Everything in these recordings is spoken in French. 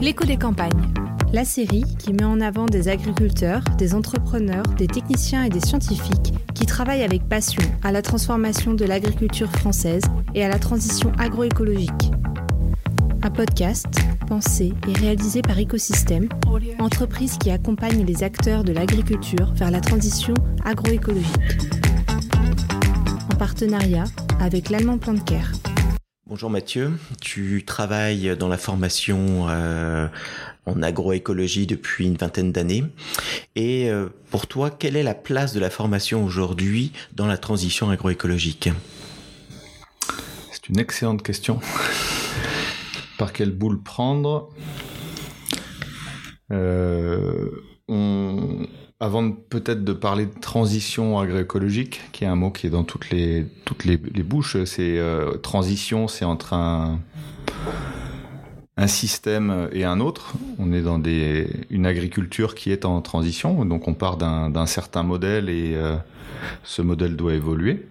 L'écho des campagnes. La série qui met en avant des agriculteurs, des entrepreneurs, des techniciens et des scientifiques qui travaillent avec passion à la transformation de l'agriculture française et à la transition agroécologique. Un podcast pensé et réalisé par Écosystème, entreprise qui accompagne les acteurs de l'agriculture vers la transition agroécologique. En partenariat avec l'Allemand Care. Bonjour Mathieu, tu travailles dans la formation euh, en agroécologie depuis une vingtaine d'années. Et euh, pour toi, quelle est la place de la formation aujourd'hui dans la transition agroécologique? C'est une excellente question. Par quelle boule prendre? Euh, avant peut-être de parler de transition agroécologique, qui est un mot qui est dans toutes les toutes les, bouches, c'est euh, transition, c'est entre un un système et un autre. On est dans des une agriculture qui est en transition, donc on part d'un certain modèle et euh, ce modèle doit évoluer.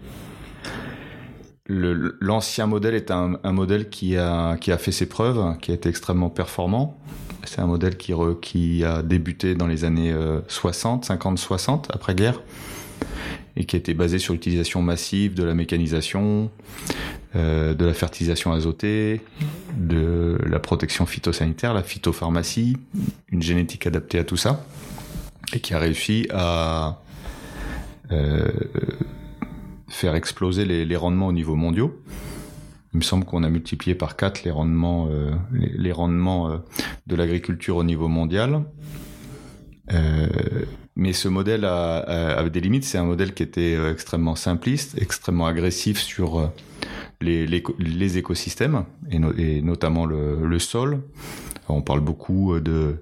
L'ancien modèle est un, un, modèle qui a, qui a fait ses preuves, qui a été extrêmement performant, c'est un modèle qui, qui a débuté dans les années 60, 50, 60, après-guerre, et qui été basé sur l'utilisation massive de la mécanisation, euh, de la fertilisation azotée, de la protection phytosanitaire, la phytopharmacie, une génétique adaptée à tout ça, et qui a réussi à euh, faire exploser les, rendements au niveau mondiaux. Il me semble qu'on a multiplié par 4 les rendements, euh, les, rendements euh, de l'agriculture au niveau mondial. Euh, mais ce modèle a, avait des limites. C'est un modèle qui était extrêmement simpliste, extrêmement agressif sur les, les, écosystèmes et, et notamment le, le, sol. On parle beaucoup de,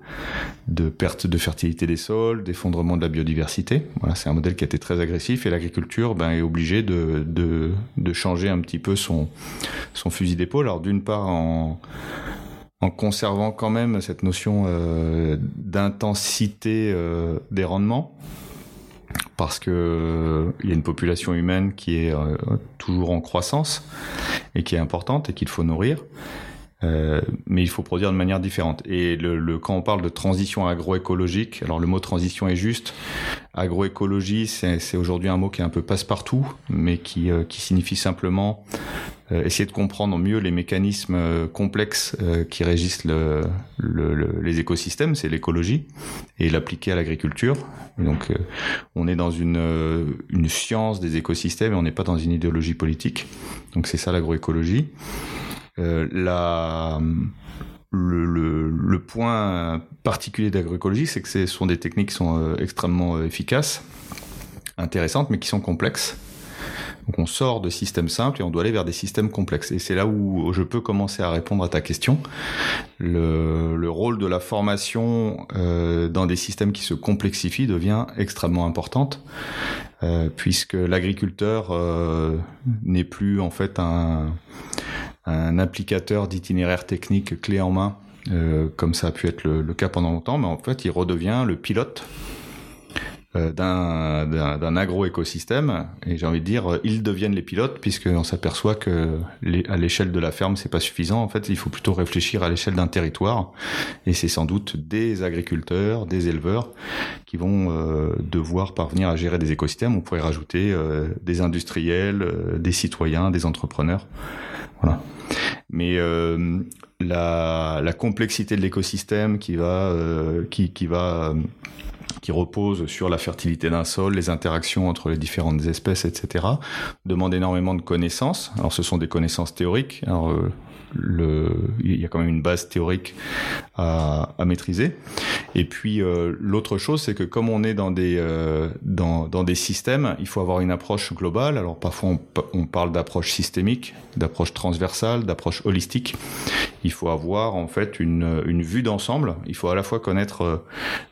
de perte de fertilité des sols, d'effondrement de la biodiversité. Voilà, c'est un modèle qui a été très agressif et l'agriculture ben, est obligée de, de, changer un petit peu son, fusil d'épaule. Alors d'une part en, conservant quand même cette notion euh, d'intensité euh, des rendements parce que euh, y a une population humaine qui est toujours en croissance et qui est importante et qu'il faut nourrir. Euh, mais il faut produire de manière différente. Et le, le, quand on parle de transition agroécologique, alors le mot transition est juste. Agroécologie, c'est aujourd'hui un mot qui est un peu passe-partout, mais qui, euh, qui signifie simplement euh, essayer de comprendre mieux les mécanismes euh, complexes qui régissent le, le, les écosystèmes, c'est l'écologie, et l'appliquer à l'agriculture. Donc, on est dans une, une science des écosystèmes et on n'est pas dans une idéologie politique. Donc, c'est ça l'agroécologie. Euh, la, le, le, point particulier d'agroécologie, c'est que ce sont des techniques qui sont euh, extrêmement euh, efficaces, intéressantes, mais qui sont complexes. Donc on sort de systèmes simples et on doit aller vers des systèmes complexes. Et c'est là où je peux commencer à répondre à ta question. Le, le rôle de la formation dans des systèmes qui se complexifient devient extrêmement importante, puisque l'agriculteur n'est plus en fait un un applicateur d'itinéraire technique clé en main, euh, comme ça a pu être le, cas pendant longtemps, mais en fait, il redevient le pilote euh, d'un agro-écosystème. Et j'ai envie de dire ils deviennent les pilotes puisqu'on s'aperçoit que à l'échelle de la ferme c'est pas suffisant. En fait il faut plutôt réfléchir à l'échelle d'un territoire. Et c'est sans doute des agriculteurs des éleveurs qui vont euh, devoir parvenir à gérer des écosystèmes. On pourrait rajouter des industriels des citoyens des entrepreneurs. Voilà. Mais euh, la, la, complexité de l'écosystème qui va euh, qui, qui va euh, qui repose sur la fertilité d'un sol, les interactions entre les différentes espèces, etc., demande énormément de connaissances. Alors, ce sont des connaissances théoriques. Euh, le, il y a quand même une base théorique à, à maîtriser. Et puis euh, l'autre chose, c'est que comme on est dans des euh, dans, dans des systèmes, il faut avoir une approche globale. Alors parfois on, parle d'approche systémique, d'approche transversale, d'approche holistique. Il faut avoir en fait une, une vue d'ensemble. Il faut à la fois connaître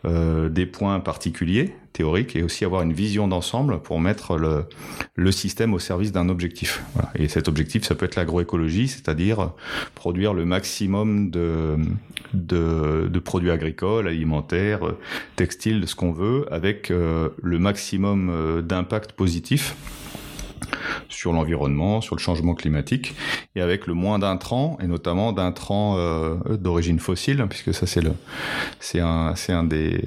euh, des points particuliers théorique et aussi avoir une vision d'ensemble pour mettre le, système au service d'un objectif. Et cet objectif, ça peut être l'agroécologie, c'est-à-dire produire le maximum de, produits agricoles, alimentaires, textiles, ce qu'on veut, avec euh, le maximum euh, d'impact positif sur l'environnement, sur le changement climatique, et avec le moins d'intrants, et notamment d'intrants d'origine fossile, puisque ça c'est un des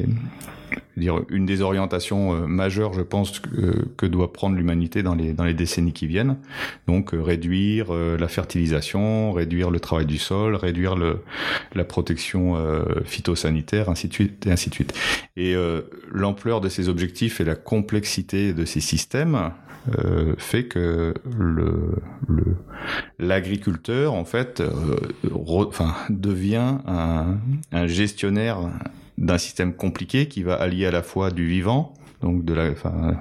une des orientations euh, majeures, je pense, que, doit prendre l'humanité dans les, décennies qui viennent. Donc euh, réduire euh, la fertilisation, réduire le travail du sol, réduire la protection phytosanitaire, ainsi de suite, et ainsi de suite. Et l'ampleur de ces objectifs et la complexité de ces systèmes fait que l'agriculteur en fait devient un gestionnaire d'un système compliqué qui va allier à la fois du vivant, donc de la, enfin,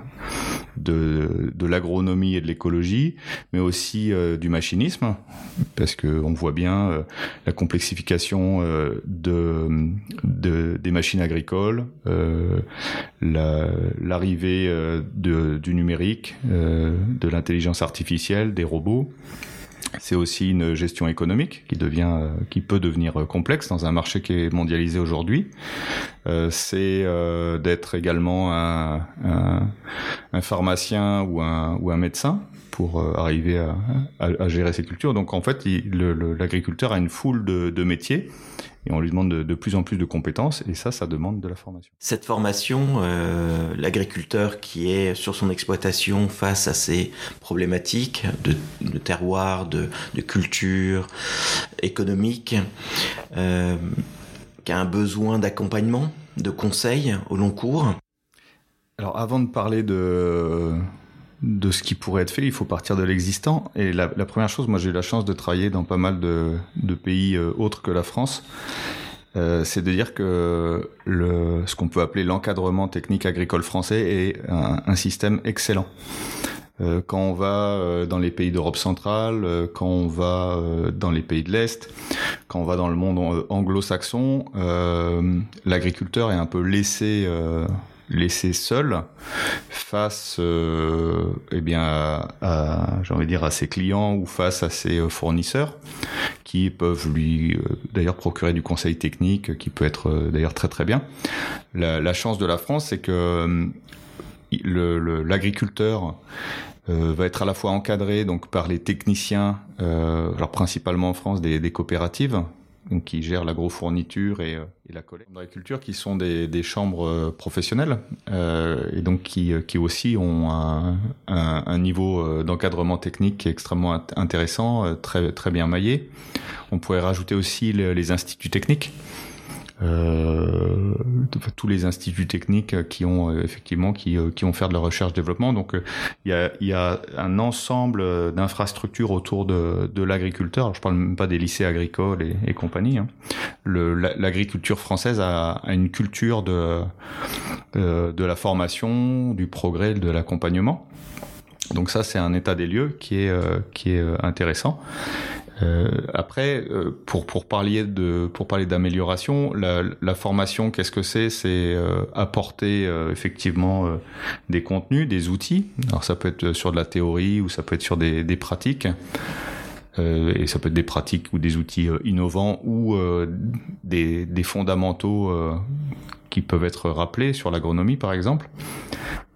de, de l'agronomie et de l'écologie, mais aussi euh, du machinisme, parce que on voit bien euh, la complexification euh, de, de, des machines agricoles, l'arrivée du numérique, de l'intelligence artificielle, des robots. C'est aussi une gestion économique qui devient, euh, qui peut devenir euh, complexe dans un marché qui est mondialisé aujourd'hui. Euh, c'est d'être également un, un, pharmacien ou un, ou un médecin pour arriver à, à, gérer ces cultures. Donc en fait, l'agriculteur a une foule de, de métiers et on lui demande de, plus en plus de compétences et ça, ça demande de la formation. Cette formation, euh, l'agriculteur qui est sur son exploitation face à ces problématiques de, terroir, de, culture économique, euh, qui a un besoin d'accompagnement, de conseils au long cours. Alors avant de parler de de ce qui pourrait être fait, il faut partir de l'existant. Et la, première chose, moi j'ai eu la chance de travailler dans pas mal de, pays euh, autres que la France. Euh, c'est de dire que le, ce qu'on peut appeler l'encadrement technique agricole français est un, système excellent. Euh, quand on va dans les pays d'Europe centrale, quand on va dans les pays de l'Est, quand on va dans le monde anglo-saxon, l'agriculteur est un peu laissé laissé seul face euh, eh bien à, j'ai envie de dire à ses clients ou face à ses euh, fournisseurs qui peuvent lui euh, d'ailleurs procurer du conseil technique qui peut être euh, d'ailleurs très très bien. La, la, chance de la France c'est que l'agriculteur va être à la fois encadré donc par les techniciens, euh, alors principalement en France des, des coopératives donc qui gèrent l'agrofourniture et, euh, et la collecte d'agriculture, qui sont des, chambres euh, professionnelles euh, et donc qui, qui aussi ont un, un, un niveau d'encadrement technique extrêmement intéressant, très, très bien maillé. On pourrait rajouter aussi les instituts techniques euh, tous les instituts techniques qui ont euh, effectivement qui, euh, qui ont fait de la recherche développement. Donc il y a, y a un ensemble d'infrastructures autour de, de l'agriculteur. Je parle même pas des lycées agricoles et, et compagnie. Hein. L'agriculture française a, a, une culture de de la formation, du progrès, de l'accompagnement. Donc ça, c'est un état des lieux qui est qui est intéressant. Euh, après, euh, pour pour parler de pour parler d'amélioration, la, la, formation, qu'est-ce que c'est? C'est euh, apporter effectivement des contenus, des outils. Alors ça peut être sur de la théorie ou ça peut être sur des, des pratiques. et ça peut être des pratiques ou des outils innovants ou des, des fondamentaux qui peuvent être rappelés sur l'agronomie par exemple.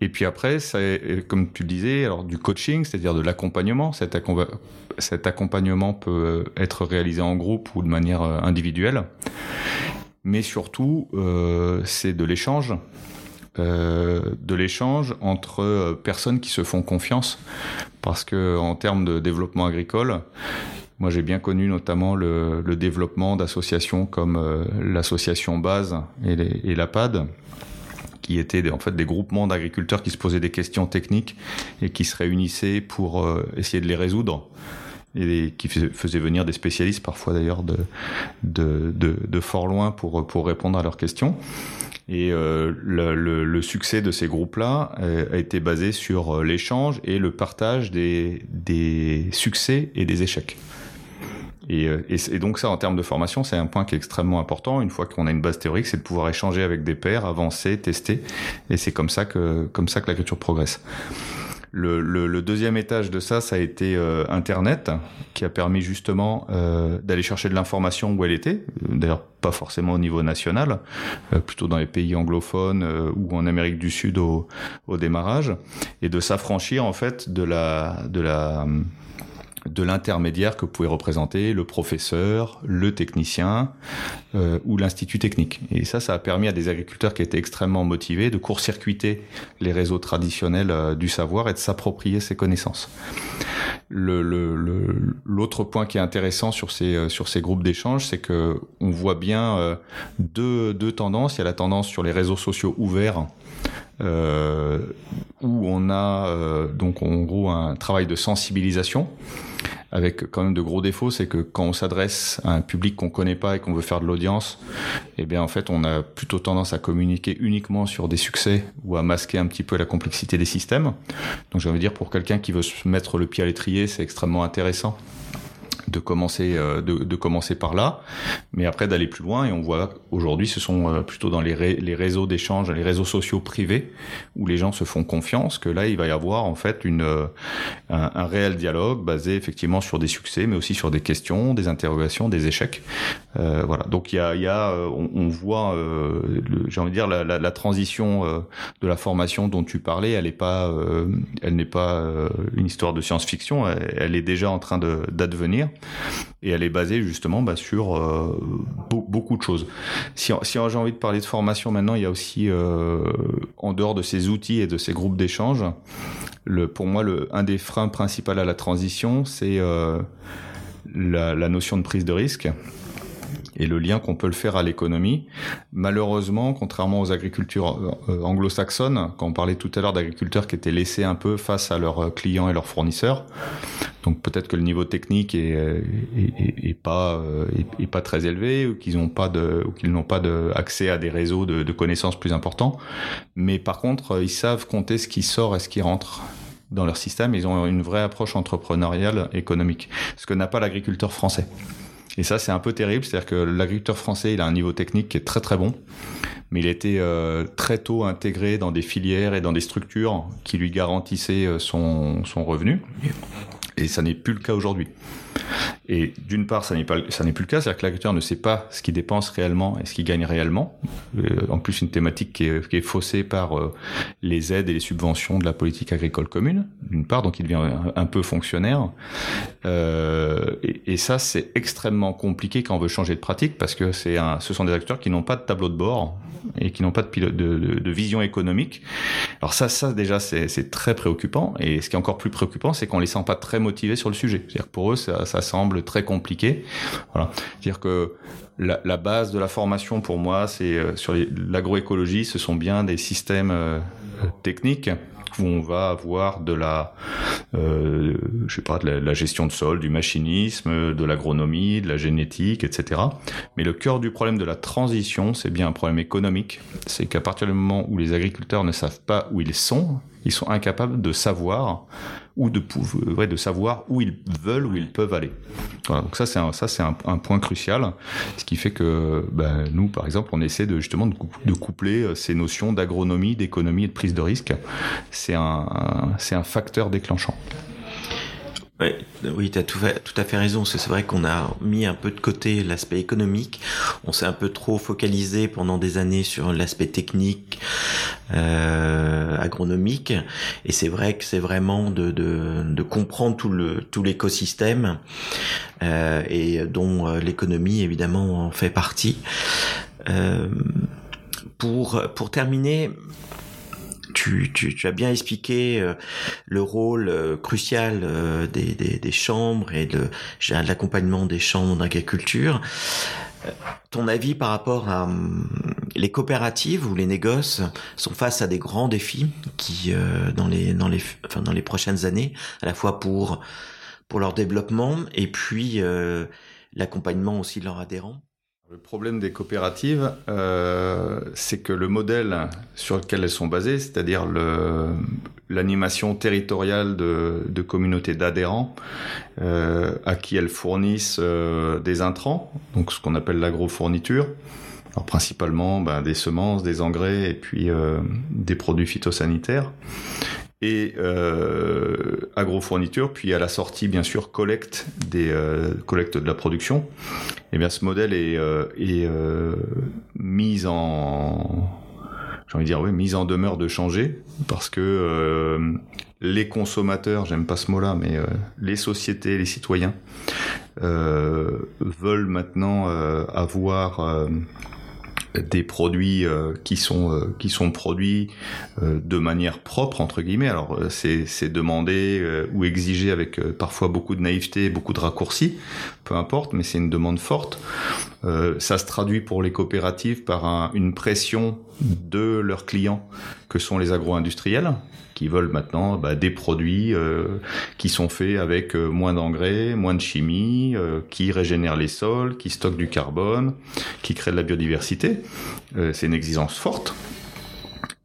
Et puis après, c'est comme tu le disais, alors du coaching, c'est-à-dire de l'accompagnement. Cet, accompagnement peut être réalisé en groupe ou de manière euh, individuelle, mais surtout, euh, c'est de l'échange. Euh, de l'échange entre euh, personnes qui se font confiance parce que en termes de développement agricole moi, j'ai bien connu notamment le, développement d'associations comme euh, l'association Base et, et la PAD, qui étaient en fait des groupements d'agriculteurs qui se posaient des questions techniques et qui se réunissaient pour euh, essayer de les résoudre et qui faisaient venir des spécialistes parfois d'ailleurs de, de, de, de, fort loin pour, pour répondre à leurs questions. Et euh, le, le, le, succès de ces groupes-là euh, a été basé sur l'échange et le partage des, des succès et des échecs. Et, et, et, donc ça, en termes de formation, c'est un point qui est extrêmement important. Une fois qu'on a une base théorique, c'est de pouvoir échanger avec des pairs, avancer, tester. Et c'est comme ça que comme ça que l'agriculture progresse. Le, le, le, deuxième étage de ça, ça a été euh, Internet, qui a permis justement euh, d'aller chercher de l'information où elle était. D'ailleurs, pas forcément au niveau national, plutôt dans les pays anglophones ou en Amérique du Sud au, au démarrage, et de s'affranchir en fait de la de la de l'intermédiaire que pouvait représenter le professeur, le technicien euh, ou l'institut technique. Et ça, ça a permis à des agriculteurs qui étaient extrêmement motivés de court-circuiter les réseaux traditionnels euh, du savoir et de s'approprier ces connaissances. L'autre point qui est intéressant sur ces, euh, sur ces groupes d'échange, c'est que on voit bien deux, deux tendances. Il y a la tendance sur les réseaux sociaux ouverts où on a donc en gros un travail de sensibilisation avec quand même de gros défauts, c'est que quand on s'adresse à un public qu'on connaît pas et qu'on veut faire de l'audience, eh bien en fait on a plutôt tendance à communiquer uniquement sur des succès ou à masquer un petit peu la complexité des systèmes. Donc j'ai dire pour quelqu'un qui veut se mettre le pied à l'étrier, c'est extrêmement intéressant de commencer euh, de, de, commencer par là, mais après d'aller plus loin. Et on voit aujourd'hui, ce sont euh, plutôt dans les, les réseaux d'échange, les réseaux sociaux privés, où les gens se font confiance, que là il va y avoir en fait une euh, un, réel dialogue basé effectivement sur des succès, mais aussi sur des questions, des interrogations, des échecs. Euh, voilà. Donc il y a, y a on, on voit, j'ai envie de dire la, la, la transition de la formation dont tu parlais, elle n'est pas, elle n'est pas une histoire de science-fiction, elle, elle, est déjà en train d'advenir et elle est basée justement bah, sur euh, beaucoup de choses. Si, j'ai envie de parler de formation maintenant, il y a aussi, euh, en dehors de ces outils et de ces groupes d'échange, pour moi, un des freins principaux à la transition, c'est euh, la notion de prise de risque et le lien qu'on peut le faire à l'économie. Malheureusement, contrairement aux agricultures euh, anglo-saxonnes, quand on parlait tout à l'heure d'agriculteurs qui étaient laissés un peu face à leurs euh, clients et leurs fournisseurs, donc peut-être que le niveau technique est, euh, est, est pas est, pas très élevé ou qu'ils n'ont pas de ou qu'ils n'ont pas de accès à des réseaux de, de connaissances plus importants, mais par contre ils savent compter ce qui sort et ce qui rentre dans leur système. Ils ont une vraie approche entrepreneuriale économique, ce que n'a pas l'agriculteur français. Et ça, c'est un peu terrible. C'est-à-dire que l'agriculteur français, il a un niveau technique qui est très très bon, mais il été euh, très tôt intégré dans des filières et dans des structures qui lui garantissaient euh, son, son revenu. Et ça n'est plus le cas aujourd'hui. Et d'une part, ça n'est plus le cas, c'est-à-dire que l'agriculteur ne sait pas ce qu'il dépense réellement et ce qu'il gagne réellement. Euh, en plus, une thématique qui est, faussée par euh, les aides et les subventions de la politique agricole commune, d'une part, donc il devient un, peu fonctionnaire. Euh, et, ça, c'est extrêmement compliqué quand on veut changer de pratique parce que ce sont des acteurs qui n'ont pas de tableau de bord et qui n'ont pas de, vision économique. Alors ça, ça déjà, c'est très préoccupant. Et ce qui est encore plus préoccupant, c'est qu'on les sent pas très motivés sur le sujet. C'est-à-dire pour eux, ça, ça semble très compliqué. Voilà. C'est-à-dire que la, base de la formation pour moi, c'est euh, sur l'agroécologie, ce sont bien des systèmes euh, techniques où on va avoir de la, euh, je sais pas, de la, gestion de sol, du machinisme, de l'agronomie, de la génétique, etc. Mais le cœur du problème de la transition, c'est bien un problème économique. C'est qu'à partir du moment où les agriculteurs ne savent pas où ils sont, ils sont incapables de savoir ou de, ouais, de savoir où ils veulent, où ils peuvent aller. Voilà, donc ça c'est un, ça c'est un, point crucial, ce qui fait que ben, nous par exemple on essaie de justement de, coupler euh, ces notions d'agronomie, d'économie et de prise de risque. C'est un, c'est un facteur déclenchant. Ouais, oui, tu as tout, tout, à fait raison. C'est vrai qu'on a mis un peu de côté l'aspect économique. On s'est un peu trop focalisé pendant des années sur l'aspect technique, euh, Et c'est vrai que c'est vraiment de, de, comprendre tout le tout l'écosystème euh, et dont euh, l'économie évidemment en fait partie. Euh, pour pour terminer, tu, tu, as bien expliqué le rôle crucial des, des, chambres et de, l'accompagnement des chambres d'agriculture. Ton avis par rapport à les coopératives ou les négoces sont face à des grands défis qui dans les dans les enfin dans les prochaines années à la fois pour pour leur développement et puis l'accompagnement aussi de leurs adhérents? Le problème des coopératives, euh, c'est que le modèle sur lequel elles sont basées, c'est-à-dire l'animation territoriale de, communautés d'adhérents euh, à qui elles fournissent euh, des intrants, donc ce qu'on appelle l'agrofourniture, alors principalement ben, des semences, des engrais et puis des produits phytosanitaires. Et euh, agrofourniture, puis à la sortie, bien sûr, collecte des euh, collecte de la production. Et eh bien, ce modèle est, euh, mis en j'ai envie de dire oui, en demeure de changer parce que les consommateurs, j'aime pas ce mot-là, mais les sociétés, les citoyens veulent maintenant avoir des produits euh, qui sont euh, qui sont produits euh, de manière propre entre guillemets. Alors c'est c'est demandé ou exigé avec parfois beaucoup de naïveté, beaucoup de raccourcis, peu importe, mais c'est une demande forte. Ça se traduit pour les coopératives par un, une pression de leurs clients que sont les agro-industriels qui veulent maintenant bah, des produits euh, qui sont faits avec euh, moins d'engrais, moins de chimie, euh, qui régénèrent les sols, qui stockent du carbone, qui créent de la biodiversité. c'est une exigence forte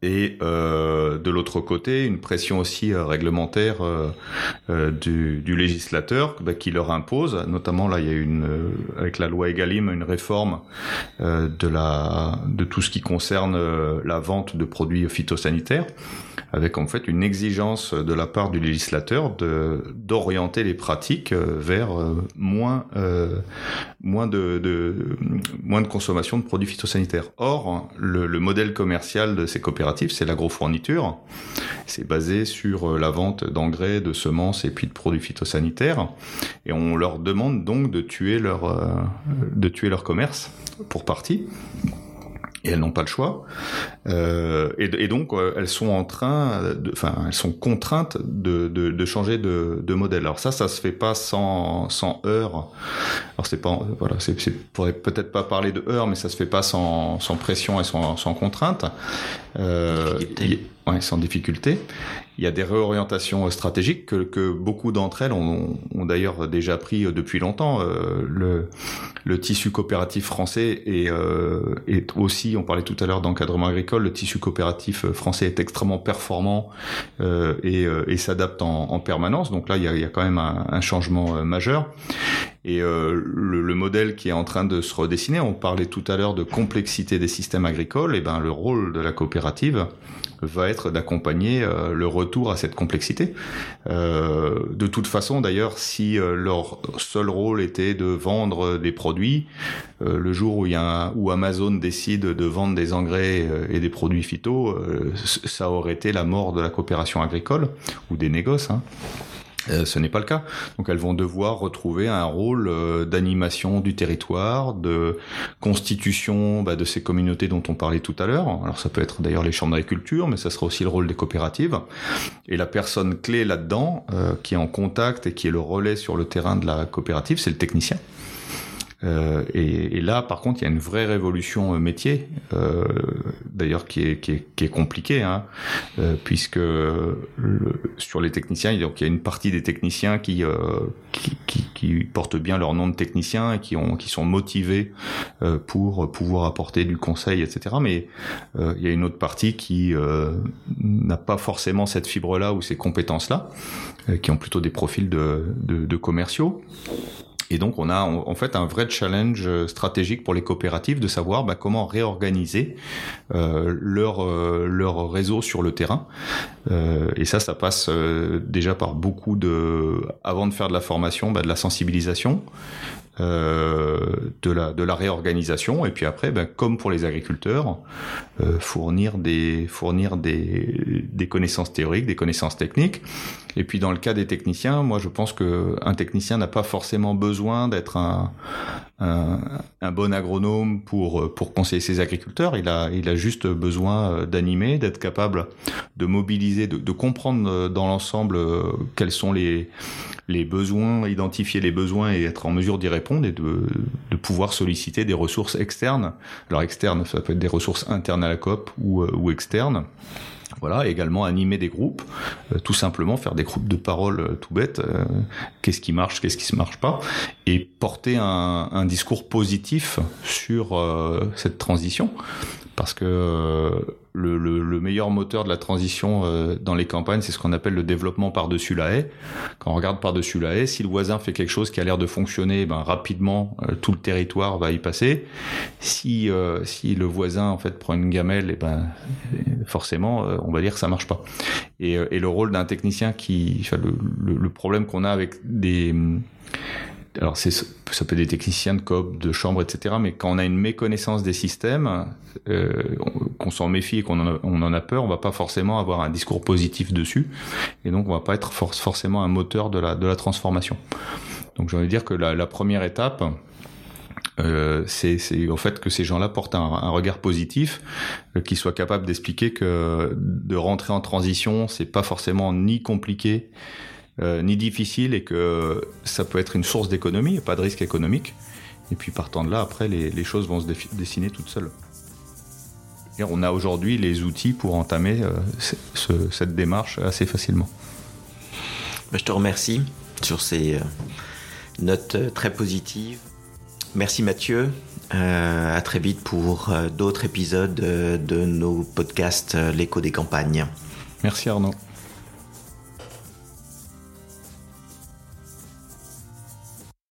et euh, de l'autre côté une pression aussi euh, réglementaire euh, euh du, du, législateur bah, qui leur impose, notamment là il y a une euh, avec la loi Egalim une réforme de la de tout ce qui concerne la vente de produits phytosanitaires, avec en fait une exigence de la part du législateur de d'orienter les pratiques vers moins moins de, de, moins de consommation de produits phytosanitaires. Or le, le modèle commercial de ces coopératives c'est l'agrofourniture. C'est basé sur euh, la vente d'engrais, de semences et puis de produits phytosanitaires. Et on leur demande donc de tuer leur, euh, de tuer leur commerce pour partie et elles n'ont pas le choix. Euh, et, et, donc euh, elles sont en train, enfin elles sont contraintes de, de, de changer de, de, modèle. Alors ça, ça se fait pas sans, sans heurts. Alors c'est pas, voilà, c'est, pourrait peut-être pas parler de heurts, mais ça se fait pas sans, sans pression et sans, sans contrainte. Euh, ouais, sans difficulté. Il y a des réorientations stratégiques que, beaucoup d'entre elles ont, d'ailleurs déjà pris depuis longtemps. Euh, le, tissu coopératif français est, euh, est aussi, on parlait tout à l'heure d'encadrement agricole, le tissu coopératif français est extrêmement performant euh, et, euh, s'adapte en, en, permanence. Donc là, il y a, quand même un, changement euh, majeur. Et euh, le, le, modèle qui est en train de se redessiner, on parlait tout à l'heure de complexité des systèmes agricoles, et ben le rôle de la coopérative va être d'accompagner euh, le retour à cette complexité. Euh, de toute façon, d'ailleurs, si euh, leur seul rôle était de vendre des produits, euh, le jour où, y a Amazon décide de vendre des engrais et des produits phyto, ça aurait été la mort de la coopération agricole ou des négoces. Hein. Euh, ce n'est pas le cas. Donc elles vont devoir retrouver un rôle euh, d'animation du territoire, de constitution bah, de ces communautés dont on parlait tout à l'heure. Alors ça peut être d'ailleurs les chambres d'agriculture, mais ça sera aussi le rôle des coopératives. Et la personne clé là-dedans, euh, qui est en contact et qui est le relais sur le terrain de la coopérative, c'est le technicien. Euh, et, et, là, par contre, il y a une vraie révolution euh, métier, euh, d'ailleurs qui est, qui est, qui est compliquée, hein, euh, puisque le, sur les techniciens, donc il y a une partie des techniciens qui, euh, qui, qui, qui, portent bien leur nom de technicien et qui, ont, qui sont motivés pour pouvoir apporter du conseil, etc. Mais il y a une autre partie qui n'a pas forcément cette fibre-là ou ces compétences-là, qui ont plutôt des profils de, de, de commerciaux. Et donc, on a en fait un vrai challenge euh, stratégique pour les coopératives de savoir bah, comment réorganiser euh, leur euh, leur réseau sur le terrain. Euh, et ça, ça passe euh, déjà par beaucoup de, avant de faire de la formation, bah, de la sensibilisation, euh, de, la, de la réorganisation et puis après, ben, comme pour les agriculteurs, fournir, des, fournir des, des connaissances théoriques, des connaissances techniques. Et puis dans le cas des techniciens, moi je pense qu'un technicien n'a pas forcément besoin d'être un, un, un, bon agronome pour, conseiller ses agriculteurs, il a, juste besoin d'animer, d'être capable de mobiliser, de, comprendre dans l'ensemble quels sont les, besoins, identifier les besoins et être en mesure d'y répondre et de, pouvoir solliciter des ressources externes. Alors externes, ça peut être des ressources internes à la COP euh, ou externes. Voilà, également animer des groupes, euh, tout simplement faire des groupes de parole euh, tout bête, euh, qu'est-ce qui marche, qu'est-ce qui ne marche pas, et porter un, discours positif sur cette transition parce que euh, le, le, meilleur moteur de la transition euh, dans les campagnes, c'est ce qu'on appelle le développement par-dessus la haie. Quand on regarde par-dessus la haie, si le voisin fait quelque chose qui a l'air de fonctionner, ben, rapidement, euh, tout le territoire va y passer. Si, si le voisin en fait prend une gamelle, eh ben, forcément, on va dire que ça marche pas. Et, le rôle d'un technicien qui, le problème qu'on a avec des alors c'est ça peut être des techniciens de COP, de chambre, etc. Mais quand on a une méconnaissance des systèmes, euh, qu'on s'en méfie et qu'on en, a peur, on va pas forcément avoir un discours positif dessus, et donc on va pas être forcément un moteur de la transformation. Donc j'ai envie de dire que la, première étape, euh, c'est au fait que ces gens-là portent un, un, regard positif, euh, qu'ils soient capables d'expliquer que de rentrer en transition, c'est pas forcément ni compliqué euh, ni difficile et que ça peut être une source d'économie, pas de risque économique. Et puis partant de là, après, les, choses vont se dessiner toutes seules. Et on a aujourd'hui les outils pour entamer euh, cette démarche assez facilement. Bah, je te remercie sur ces euh, notes très positives. Merci Mathieu. à très vite pour d'autres épisodes de nos podcasts L'écho des campagnes. Merci Arnaud.